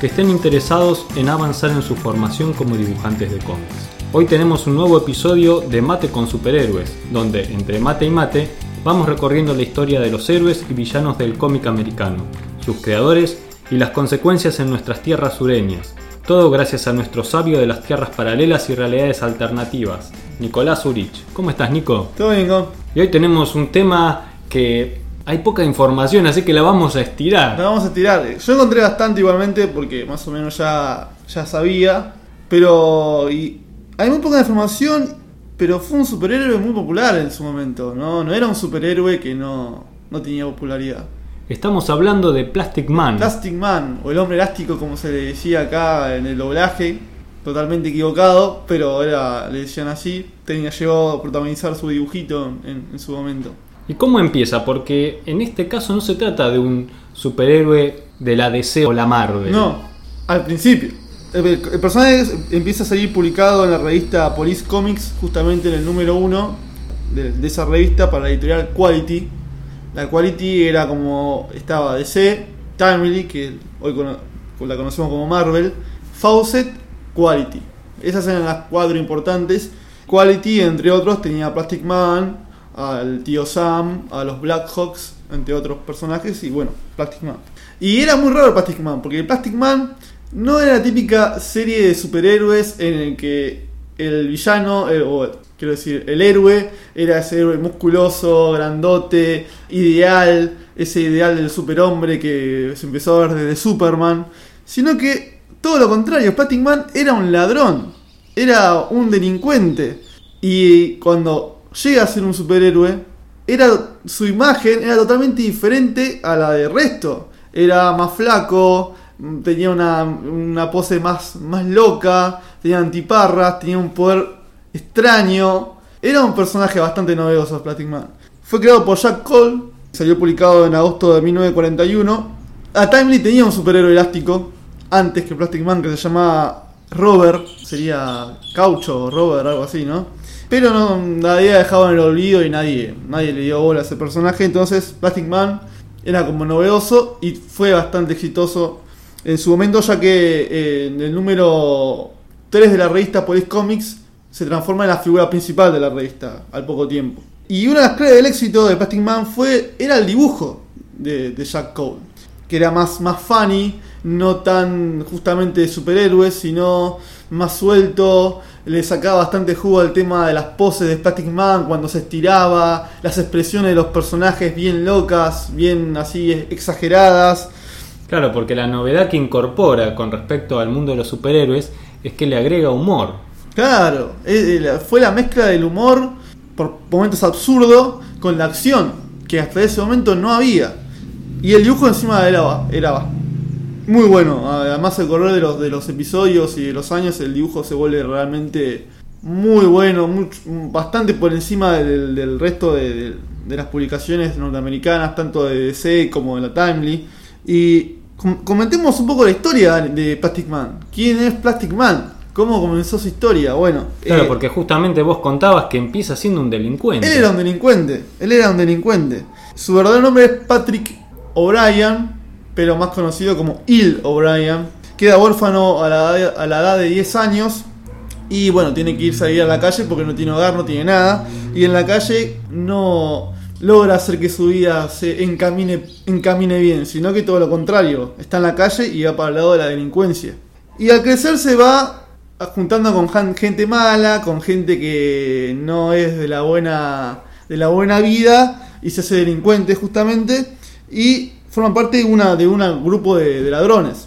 que estén interesados en avanzar en su formación como dibujantes de cómics. Hoy tenemos un nuevo episodio de Mate con Superhéroes, donde entre mate y mate vamos recorriendo la historia de los héroes y villanos del cómic americano, sus creadores y las consecuencias en nuestras tierras sureñas. Todo gracias a nuestro sabio de las tierras paralelas y realidades alternativas, Nicolás Urich. ¿Cómo estás, Nico? Todo bien, Go. Y hoy tenemos un tema que hay poca información, así que la vamos a estirar. La vamos a tirar. Yo encontré bastante igualmente porque más o menos ya, ya sabía. Pero y hay muy poca información, pero fue un superhéroe muy popular en su momento. No, no era un superhéroe que no, no tenía popularidad. Estamos hablando de Plastic Man. Plastic Man, o el hombre elástico como se le decía acá en el doblaje, totalmente equivocado, pero era, le decían así, tenía llegado a protagonizar su dibujito en, en su momento. ¿Y cómo empieza? Porque en este caso no se trata de un superhéroe de la DC o la Marvel. No, al principio. El, el personaje empieza a salir publicado en la revista Police Comics, justamente en el número uno de, de esa revista para la editorial Quality. La Quality era como estaba DC, Timely, que hoy cono- la conocemos como Marvel, Fawcett, Quality. Esas eran las cuatro importantes. Quality, entre otros, tenía Plastic Man, al tío Sam, a los Blackhawks, entre otros personajes, y bueno, Plastic Man. Y era muy raro Plastic Man, porque Plastic Man no era la típica serie de superhéroes en el que el villano, eh, o quiero decir, el héroe, era ese héroe musculoso, grandote, ideal, ese ideal del superhombre que se empezó a ver desde Superman, sino que todo lo contrario, Plastic Man era un ladrón, era un delincuente, y cuando llega a ser un superhéroe, era su imagen era totalmente diferente a la del resto. Era más flaco, mm, tenía una, una pose más, más loca, tenía antiparras, tenía un poder extraño. Era un personaje bastante novedoso, Plastic Man. Fue creado por Jack Cole, salió publicado en agosto de 1941. A Timely tenía un superhéroe elástico antes que Plastic Man que se llamaba Robert, sería Caucho o Robert, algo así, ¿no? Pero no, nadie ha dejado en el olvido y nadie, nadie le dio bola a ese personaje. Entonces, Plastic Man era como novedoso y fue bastante exitoso en su momento, ya que eh, en el número 3 de la revista Police Comics se transforma en la figura principal de la revista al poco tiempo. Y una de las claves del éxito de Plastic Man fue, era el dibujo de, de Jack Cole, que era más, más funny, no tan justamente de superhéroes, sino más suelto, le sacaba bastante jugo al tema de las poses de Plastic Man cuando se estiraba, las expresiones de los personajes bien locas, bien así exageradas. Claro, porque la novedad que incorpora con respecto al mundo de los superhéroes es que le agrega humor. Claro, la- fue la mezcla del humor por momentos absurdo con la acción, que hasta ese momento no había. Y el dibujo encima era, era muy bueno. Además, el correr de los, de los episodios y de los años, el dibujo se vuelve realmente muy bueno, much- bastante por encima del, del resto de, de- de las publicaciones norteamericanas, tanto de DC como de la Timely. Y com- comentemos un poco la historia de Plastic Man. ¿Quién es Plastic Man? ¿Cómo comenzó su historia? Bueno, Claro, eh, porque justamente vos contabas que empieza siendo un delincuente. él era un delincuente. Él era un delincuente. Su verdadero nombre es Patrick O'Brien, pero más conocido como Il O'Brien. Queda huérfano a la, a la edad de 10 años. Y bueno, tiene que irse a a la calle porque no tiene hogar, no tiene nada. Y en la calle no logra hacer que su vida se encamine, encamine bien, sino que todo lo contrario. Está en la calle y va para el lado de la delincuencia. Y al crecer se va juntando con gente mala, con gente que no es de la buena, de la buena vida y se hace delincuente justamente y forma parte de un grupo de, ladrones.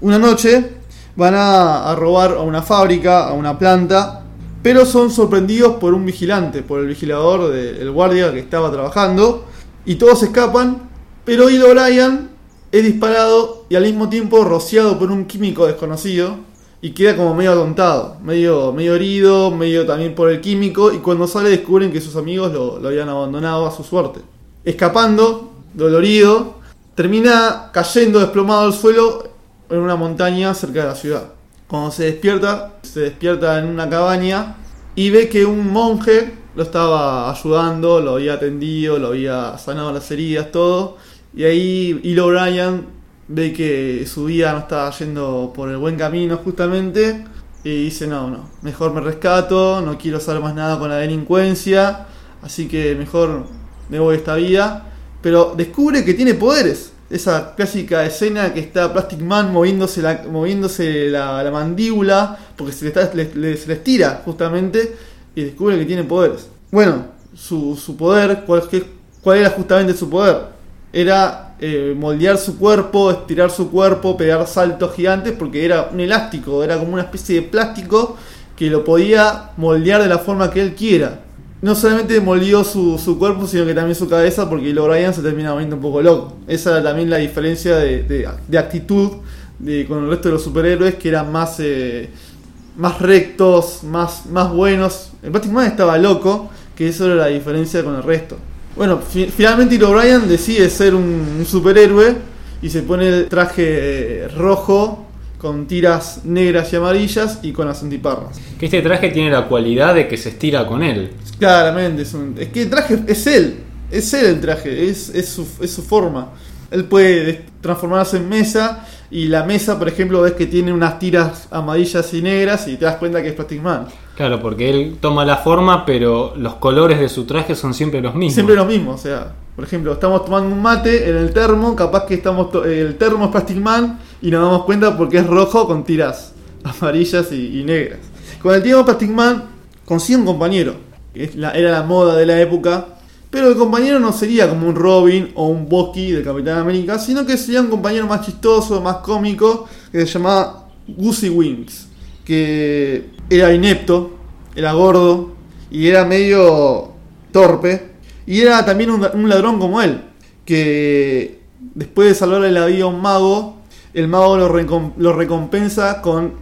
Una noche van a, robar a una fábrica, a una planta, pero son sorprendidos por un vigilante, por el vigilador del guardia que estaba trabajando y todos escapan, pero Will O'Brien es disparado y al mismo tiempo rociado por un químico desconocido y queda como medio atontado, medio, medio herido, medio también por el químico, y cuando sale descubren que sus amigos lo, lo habían abandonado a su suerte. Escapando, dolorido, termina cayendo desplomado al suelo en una montaña cerca de la ciudad. Cuando se despierta, se despierta en una cabaña y ve que un monje lo estaba ayudando, lo había atendido, lo había sanado las heridas, todo. Y ahí Hilo O'Brien ve que su vida no estaba yendo por el buen camino justamente y dice, no, no, mejor me rescato, no quiero saber más nada con la delincuencia, así que mejor me voy de esta vida. Pero descubre que tiene poderes. Esa clásica escena que está Plastic Man moviéndose la, moviéndose la, la mandíbula, porque se le, está, estira justamente, y descubre que tiene poderes. Bueno, su, su poder, ¿cuál, ¿cuál era justamente su poder? Era eh, moldear su cuerpo, estirar su cuerpo, pegar saltos gigantes, porque era un elástico, era como una especie de plástico que lo podía moldear de la forma que él quiera. No solamente moldeó su, su cuerpo, sino que también su cabeza, porque Hilo O'Brien se termina volviendo un poco loco. Esa era también la diferencia de, de- actitud de, con el resto de los superhéroes, que eran más, eh, más rectos, más, más buenos. El Batman estaba loco, que eso era la diferencia con el resto. Bueno, fi- finalmente Hilo O'Brien decide ser un, un superhéroe y se pone el traje eh, rojo con tiras negras y amarillas y con las antiparras. Que este traje tiene la cualidad de que se estira con él. Claramente, es, un- es que el traje es él, es él el traje, es, es, su, es su forma. Él puede transformarse en mesa y la mesa, por ejemplo, ves que tiene unas tiras amarillas y negras y te das cuenta que es Plastic Man. Claro, porque él toma la forma, pero los colores de su traje son siempre los mismos. Siempre lo mismo, o sea, por ejemplo, estamos tomando un mate en el termo, capaz que estamos el termo es Plastic Man y nos damos cuenta porque es rojo con tiras amarillas y, negras. Con el tiempo Plastic Man consigue un compañero, que era la moda de la época, pero el compañero no sería como un Robin o un Bucky del Capitán América, sino que sería un compañero más chistoso, más cómico, que se llamaba Goosey Wings, que era inepto, era gordo y era medio torpe. Y era también un, un ladrón como él, que después de salvarle la vida a un mago, el mago lo, recom- lo recompensa con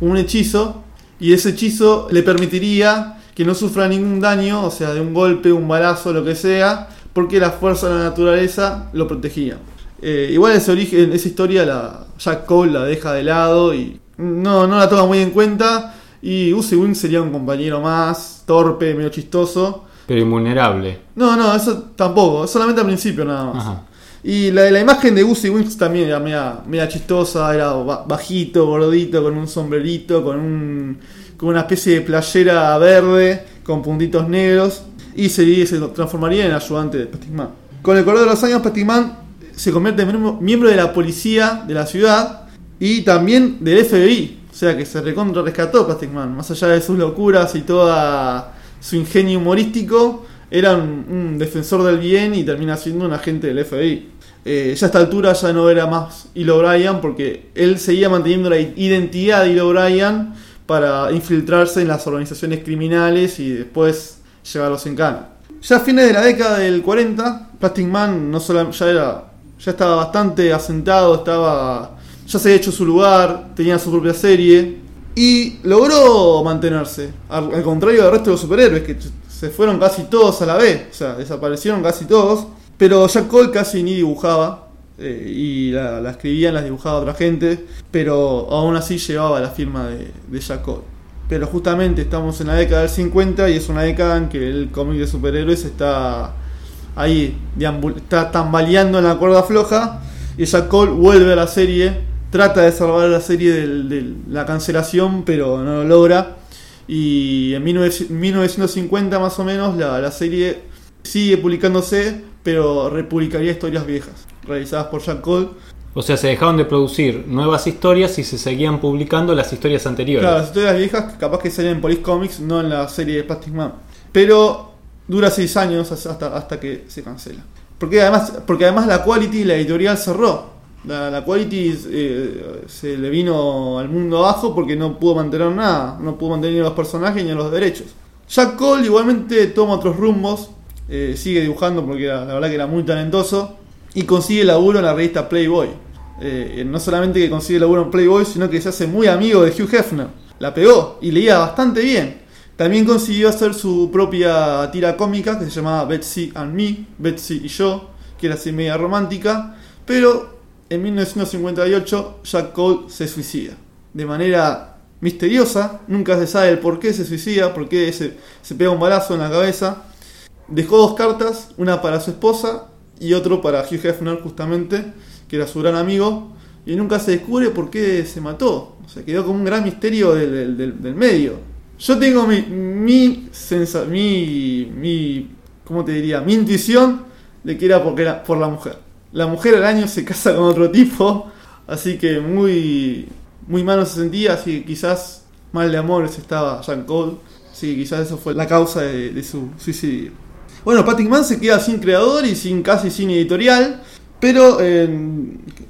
un hechizo y ese hechizo le permitiría que no sufra ningún daño, o sea, de un golpe, un balazo, lo que sea, porque la fuerza de la naturaleza lo protegía. Eh, igual ese origen, esa historia, la, Jack Cole la deja de lado y no, no la toma muy en cuenta. Y Uzi Wing sería un compañero más, torpe, medio chistoso. Pero invulnerable. No, no, eso tampoco, solamente al principio nada más. Ajá. Y la, la imagen de Goosey Wings también era media, media chistosa, era ba- bajito, gordito, con un sombrerito, con, un, con una especie de playera verde, con puntitos negros, y se, se transformaría en ayudante de Plastic Man. Con el correr de los años, Plastic Man se convierte en miembro- de la policía de la ciudad y también del FBI, o sea que se recontra rescató Plastic Man, más allá de sus locuras y toda su ingenio humorístico, era un defensor del bien y termina siendo un agente del FBI. Eh, ya a esta altura ya no era más Hilo O'Brien porque él seguía manteniendo la identidad de Hilo O'Brien para infiltrarse en las organizaciones criminales y después llevarlos en cana. Ya a fines de la década del 40, Plastic Man no solo, ya, era, ya estaba bastante asentado, estaba, ya se había hecho su lugar, tenía su propia serie y logró mantenerse. Al, al contrario del resto de los superhéroes que se fueron casi todos a la vez, o sea, desaparecieron casi todos. Pero Jack Cole casi ni dibujaba eh, y la, la escribían, las dibujaba otra gente, pero aún así llevaba la firma de, de Jack Cole. Pero justamente estamos en la década del 50 y es una década en que el cómic de superhéroes está ahí, está tambaleando en la cuerda floja y Jack Cole vuelve a la serie, trata de salvar la serie de la cancelación, pero no lo logra. Y en 19- 1950 más o menos la serie sigue publicándose, pero republicaría historias viejas, realizadas por Jack Cole. O sea, se dejaron de producir nuevas historias y se seguían publicando las historias anteriores. Claro, las historias viejas capaz que salen en Police Comics, no en la serie de Plastic Man. Pero dura 6 años hasta, hasta que se cancela. Porque además, porque además la Quality, la editorial cerró. La, la Quality eh, se le vino al mundo abajo porque no pudo mantener nada. No pudo mantener ni los personajes ni los derechos. Jack Cole igualmente toma otros rumbos. Eh, sigue dibujando porque la verdad que era muy talentoso. Y consigue laburo en la revista Playboy. Eh, no solamente que consigue laburo en Playboy, sino que se hace muy amigo de Hugh Hefner. La pegó y leía bastante bien. También consiguió hacer su propia tira cómica que se llamaba Betsy and Me, Betsy y yo, que era así media romántica. Pero en 1958 Jack Cole se suicida. De manera misteriosa, nunca se sabe el por qué se suicida, por qué se, se pega un balazo en la cabeza. Dejó dos cartas, una para su esposa y otro para Hugh Hefner justamente, que era su gran amigo, y nunca se descubre por qué se mató. O sea, quedó como un gran misterio del, del, del medio. Yo tengo mi, mi, sensa, mi, mi, ¿cómo te diría? Mi intuición de que era porque era por la mujer. La mujer al año se casa con otro tipo, así que muy, muy malo se sentía, así que quizás mal de amores estaba Jean Cole, así que quizás eso fue la causa de, de su suicidio. Bueno, Patrick Mann se queda sin creador y sin casi sin editorial, pero eh,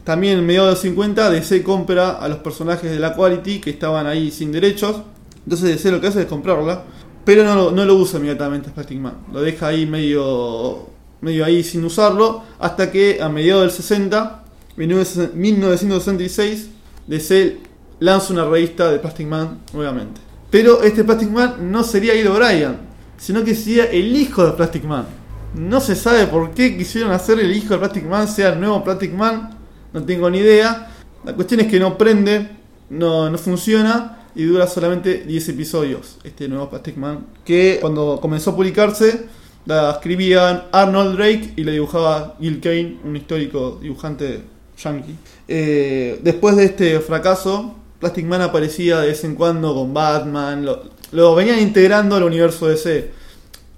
también en mediados de los 50 DC compra a los personajes de la Quality que estaban ahí sin derechos, entonces DC lo que hace es comprarla, pero no, lo usa inmediatamente Patrick Mann, lo deja ahí medio, medio ahí sin usarlo, hasta que a mediados del 60, 1966, DC lanza una revista de Plastic Man nuevamente. Pero este Plastic Man no sería Ido Bryan, sino que sería el hijo de Plastic Man. No se sabe por qué quisieron hacer el hijo de Plastic Man sea el nuevo Plastic Man, no tengo ni idea. La cuestión es que no prende, no, no funciona y dura solamente 10 episodios este nuevo Plastic Man. Que cuando comenzó a publicarse la escribían Arnold Drake y la dibujaba Gil Kane, un histórico dibujante yankee. Eh, después de este fracaso, Plastic Man aparecía de vez en cuando con Batman, lo, lo venían integrando al universo DC.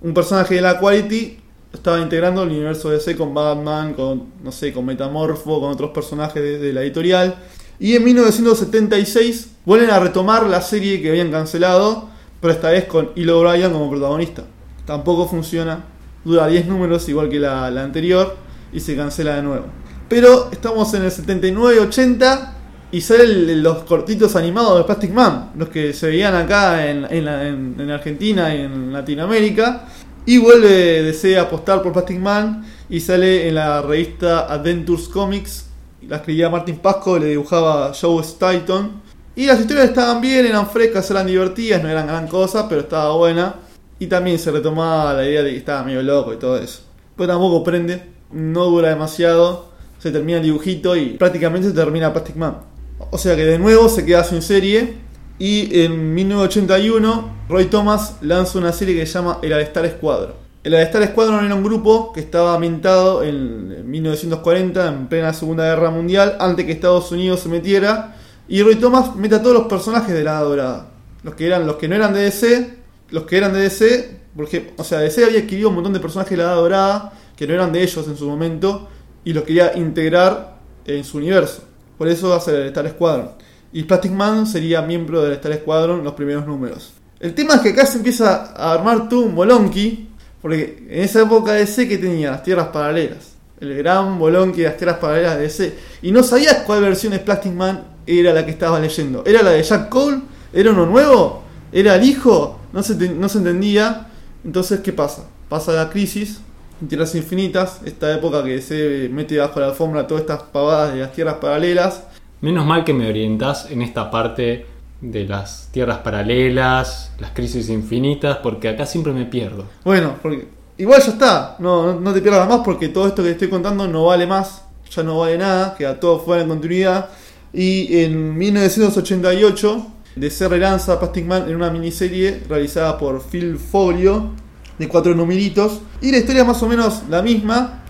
Un personaje de la Quality estaba integrando el universo DC con Batman, con no sé, con Metamorfo, con otros personajes de, la editorial. Y en 1976 vuelven a retomar la serie que habían cancelado, pero esta vez con Ilo O'Brien como protagonista. Tampoco funciona, dura 10 números igual que la, la anterior y se cancela de nuevo. Pero estamos en el 79-80 y salen los cortitos animados de Plastic Man, los que se veían acá en, en, Argentina y en Latinoamérica. Y vuelve DC a apostar por Plastic Man y sale en la revista Adventures Comics. La escribía Martin Pasco, le dibujaba Joe Staton. Y las historias estaban bien, eran frescas, eran divertidas, no eran gran cosa, pero estaba buena. Y también se retomaba la idea de que estaba medio loco y todo eso. Pero tampoco prende, no dura demasiado, se termina el dibujito y prácticamente se termina Plastic Man. O sea que de nuevo se queda sin serie. Y en 1981, Roy Thomas lanza una serie que se llama El All-Star Squadron. El All-Star Squadron era un grupo que estaba ambientado en 1940, en plena Segunda Guerra Mundial, antes que Estados Unidos se metiera. Y Roy Thomas mete a todos los personajes de la Dorada. Los que, eran, los que no eran de DC, los que eran de DC, porque, o sea, DC había adquirido un montón de personajes de la Dorada que no eran de ellos en su momento y los quería integrar en su universo. Por eso hace el Star Squadron. Y Plastic Man sería miembro del Star Squadron los primeros números. El tema es que acá se empieza a armar tú un bolonqui, porque en esa época DC que tenía las tierras paralelas. El gran bolonqui de las tierras paralelas de DC. Y no sabías cuál versión de Plastic Man era la que estabas leyendo. ¿Era la de Jack Cole? ¿Era uno nuevo? ¿Era el hijo? No se, no se entendía. Entonces, ¿qué pasa? Pasa la crisis Tierras Infinitas, esta época que se mete bajo la alfombra todas estas pavadas de las tierras paralelas. Menos mal que me orientás en esta parte de las tierras paralelas, las crisis infinitas, porque acá siempre me pierdo. Bueno, porque igual ya está, no, no, no te pierdas más porque todo esto que te estoy contando no vale más, ya no vale nada, queda todo fuera de continuidad. Y en 1988 DC relanza Plastic Man en una miniserie realizada por Phil Folio de cuatro numeritos. Y la historia es más o menos la misma,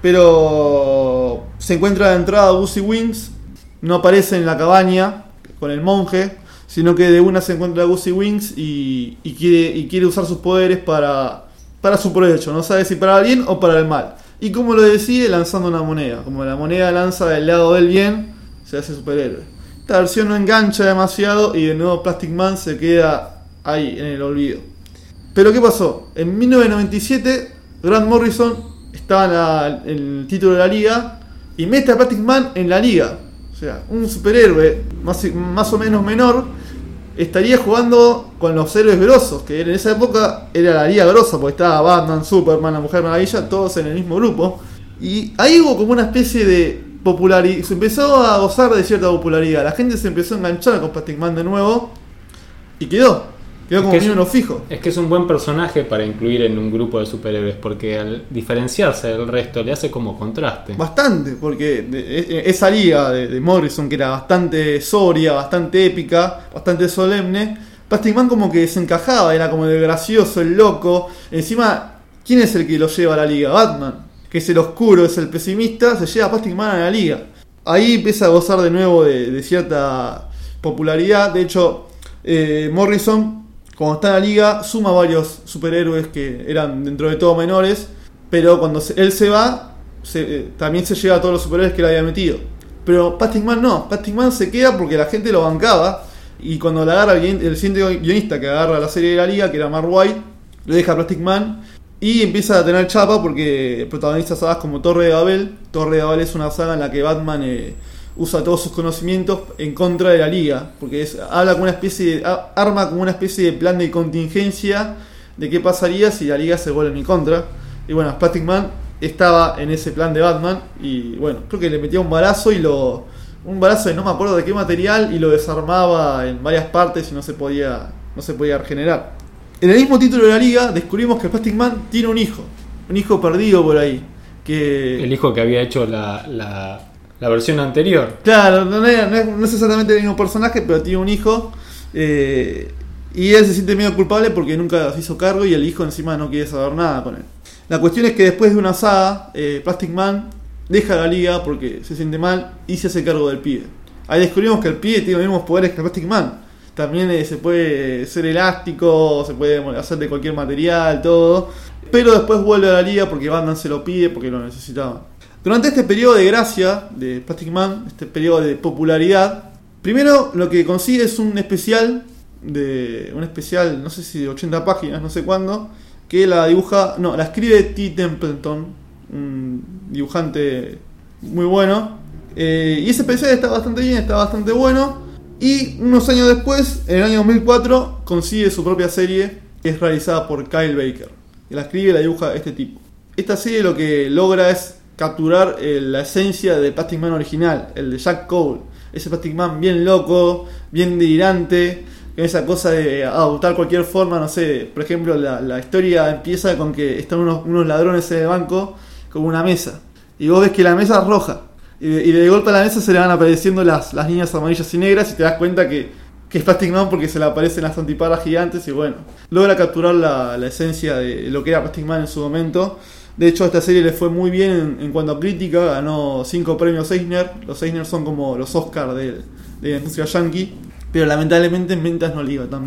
pero se encuentra de entrada Busy Wings, no aparece en la cabaña con el monje, sino que de una se encuentra Busy Wings y, y, quiere, y quiere usar sus poderes para, para su provecho, no sabe si para el bien o para el mal. Y como lo decide, lanzando una moneda. Como la moneda lanza del lado del bien, se hace superhéroe. Esta versión no engancha demasiado y de nuevo Plastic Man se queda ahí, en el olvido. Pero ¿qué pasó? En 1997, Grant Morrison estaba en, el título de la liga y mete a Plastic Man en la liga. O sea, un superhéroe más, más o menos menor estaría jugando con los héroes grosos, que en esa época era la liga grosa, porque estaba Batman, Superman, la Mujer Maravilla, todos en el mismo grupo. Y ahí hubo como una especie de, populari- se empezó a gozar de cierta popularidad. La gente se empezó a enganchar con Plastic Man de nuevo y quedó. Quedó como que es- miembro fijo. Es que es un buen personaje para incluir en un grupo de superhéroes, porque al diferenciarse del resto le hace como contraste. Bastante, porque de- e- esa liga de, de Morrison, que era bastante sobria, bastante épica, bastante solemne, Plastic Man como que se encajaba, era como el gracioso, el loco. Encima, ¿quién es el que lo lleva a la liga? Batman, que es el oscuro, es el pesimista, se lleva a Plastic Man a la liga. Ahí empieza a gozar de nuevo de, de cierta popularidad. De hecho, eh, Morrison, cuando está en la liga, suma varios superhéroes que eran dentro de todo menores. Pero cuando él se va, se- eh, también se lleva a todos los superhéroes que le había metido. Pero Plastic Man no, Plastic Man se queda porque la gente lo bancaba. Y cuando la agarra el, el siguiente guionista que agarra la serie de la liga, que era Mark White, lo deja a Plastic Man y empieza a tener chapa porque protagoniza sagas como Torre de Babel. Torre de Babel es una saga en la que Batman eh, usa todos sus conocimientos en contra de la liga. Porque habla como una especie de, arma como una especie de plan de contingencia de qué pasaría si la liga se vuelve en contra. Y bueno, Plastic Man estaba en ese plan de Batman y bueno, creo que le metía un balazo y lo... Un balazo de no me acuerdo de qué material y lo desarmaba en varias partes y no se podía, no se podía regenerar. En el mismo título de la liga descubrimos que Plastic Man tiene un hijo, un hijo perdido por ahí. Que El hijo que había hecho la, la versión anterior. Claro, no no es- no es exactamente el mismo personaje, pero tiene un hijo. eh, y él se siente medio culpable porque nunca se hizo cargo y el hijo encima no quiere saber nada con él. La cuestión es que después de una saga, eh, Plastic Man deja la liga porque se siente mal y se hace cargo del pibe. Ahí descubrimos que el pibe tiene los mismos poderes que Plastic Man. También eh, se puede ser elástico, se puede hacer de cualquier material, todo. Pero después vuelve a la liga porque Batman se lo pide porque lo necesitaba. Durante este periodo de gracia de Plastic Man, este periodo de popularidad, primero lo que consigue es un especial de un especial, no sé si de 80 páginas, no sé cuándo, que la dibuja, no, la escribe T. Templeton, un dibujante muy bueno. Eh, y ese especial está bastante bien, está bastante bueno. Y unos años después, en el año 2004, consigue su propia serie, que es realizada por Kyle Baker. Que la escribe y la dibuja este tipo. Esta serie lo que logra es capturar eh, la esencia del Plastic Man original, el de Jack Cole. Ese Plastic Man bien loco, bien delirante, con esa cosa de adoptar cualquier forma, no sé, por ejemplo, la, la historia empieza con que están unos, unos ladrones en el banco con una mesa. Y vos ves que la mesa es roja. Y de, de golpe a la mesa se le van apareciendo las, las líneas amarillas y negras y te das cuenta que, que es Plastic Man porque se le aparecen las antiparas gigantes y bueno, logra capturar la, la esencia de lo que era Plastic Man en su momento. De hecho, a esta serie le fue muy bien en, cuanto a crítica, ganó 5 premios Eisner. Los Eisner son como los Oscars de, de industria yankee, pero lamentablemente en ventas no le iba tan.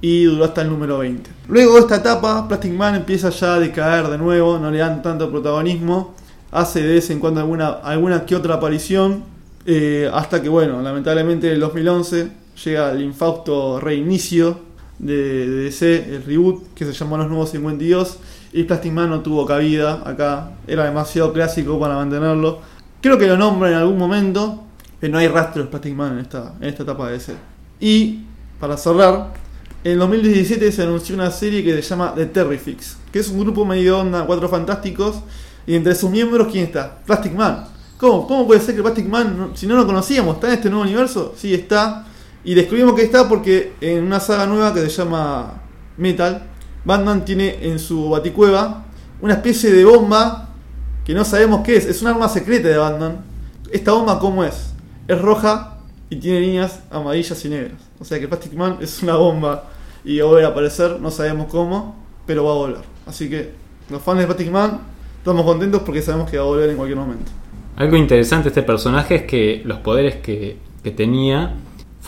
Y duró hasta el número 20. Luego de esta etapa, Plastic Man empieza ya a decaer de nuevo, no le dan tanto protagonismo. Hace de vez en cuando alguna, alguna que otra aparición. eh, hasta que, bueno, lamentablemente en el 2011 llega el infausto reinicio de, DC, el reboot, que se llamó Los Nuevos 52. Y Plastic Man no tuvo cabida acá. Era demasiado clásico para mantenerlo. Creo que lo nombra en algún momento. Pero no hay rastro de Plastic Man en esta, en esta etapa de DC. Y, para cerrar, en 2017 se anunció una serie que se llama The Terrifics. Que es un grupo medio onda, cuatro fantásticos. Y entre sus miembros, ¿quién está? Plastic Man. ¿Cómo, ¿Cómo puede ser que Plastic Man, si no lo conocíamos, está en este nuevo universo? Sí, está. Y descubrimos que está porque en una saga nueva que se llama Metal, Batman tiene en su baticueva una especie de bomba que no sabemos qué es. Es un arma secreta de Batman. ¿Esta bomba cómo es? Es roja y tiene líneas amarillas y negras. O sea que Plastic Man es una bomba y va a volver a aparecer, no sabemos cómo, pero va a volver. Así que los fans de Plastic Man estamos contentos porque sabemos que va a volver en cualquier momento. Algo interesante de este personaje es que los poderes que, que tenía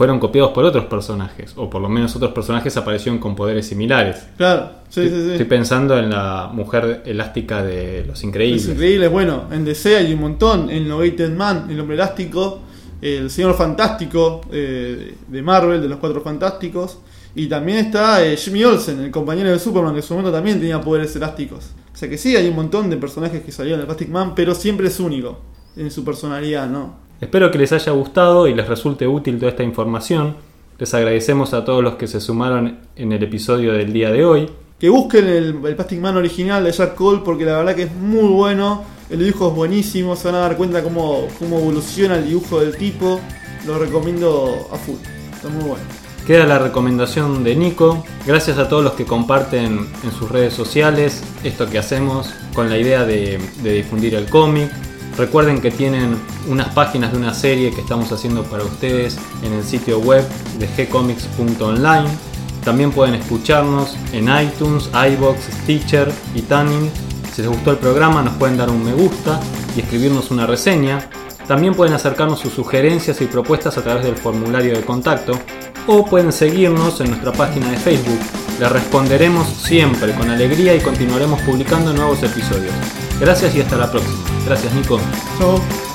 fueron copiados por otros personajes, o por lo menos otros personajes aparecieron con poderes similares. Claro, sí, sí, sí. Estoy pensando en la mujer elástica de Los Increíbles. Es increíble, bueno, en DC hay un montón, en Logated Man, el hombre elástico, el señor fantástico eh, de Marvel, de los cuatro fantásticos, y también está eh, Jimmy Olsen, el compañero de Superman, que en su momento también tenía poderes elásticos. O sea que sí, hay un montón de personajes que salieron de Plastic Man, pero siempre es único en su personalidad, ¿no? Espero que les haya gustado y les resulte útil toda esta información. Les agradecemos a todos los que se sumaron en el episodio del día de hoy. Que busquen el, el Plastic Man original de Jack Cole porque la verdad que es muy bueno. El dibujo es buenísimo, se van a dar cuenta cómo, cómo evoluciona el dibujo del tipo. Lo recomiendo a full. Está muy bueno. Queda la recomendación de Nico. Gracias a todos los que comparten en sus redes sociales esto que hacemos con la idea de, de difundir el cómic. Recuerden que tienen unas páginas de una serie que estamos haciendo para ustedes en el sitio web de gcomics.online. También pueden escucharnos en iTunes, iBox, Stitcher y Tuning. Si les gustó el programa nos pueden dar un me gusta y escribirnos una reseña. También pueden acercarnos sus sugerencias y propuestas a través del formulario de contacto o pueden seguirnos en nuestra página de Facebook. Les responderemos siempre con alegría y continuaremos publicando nuevos episodios. Gracias y hasta la próxima. Gracias Nico. Chao.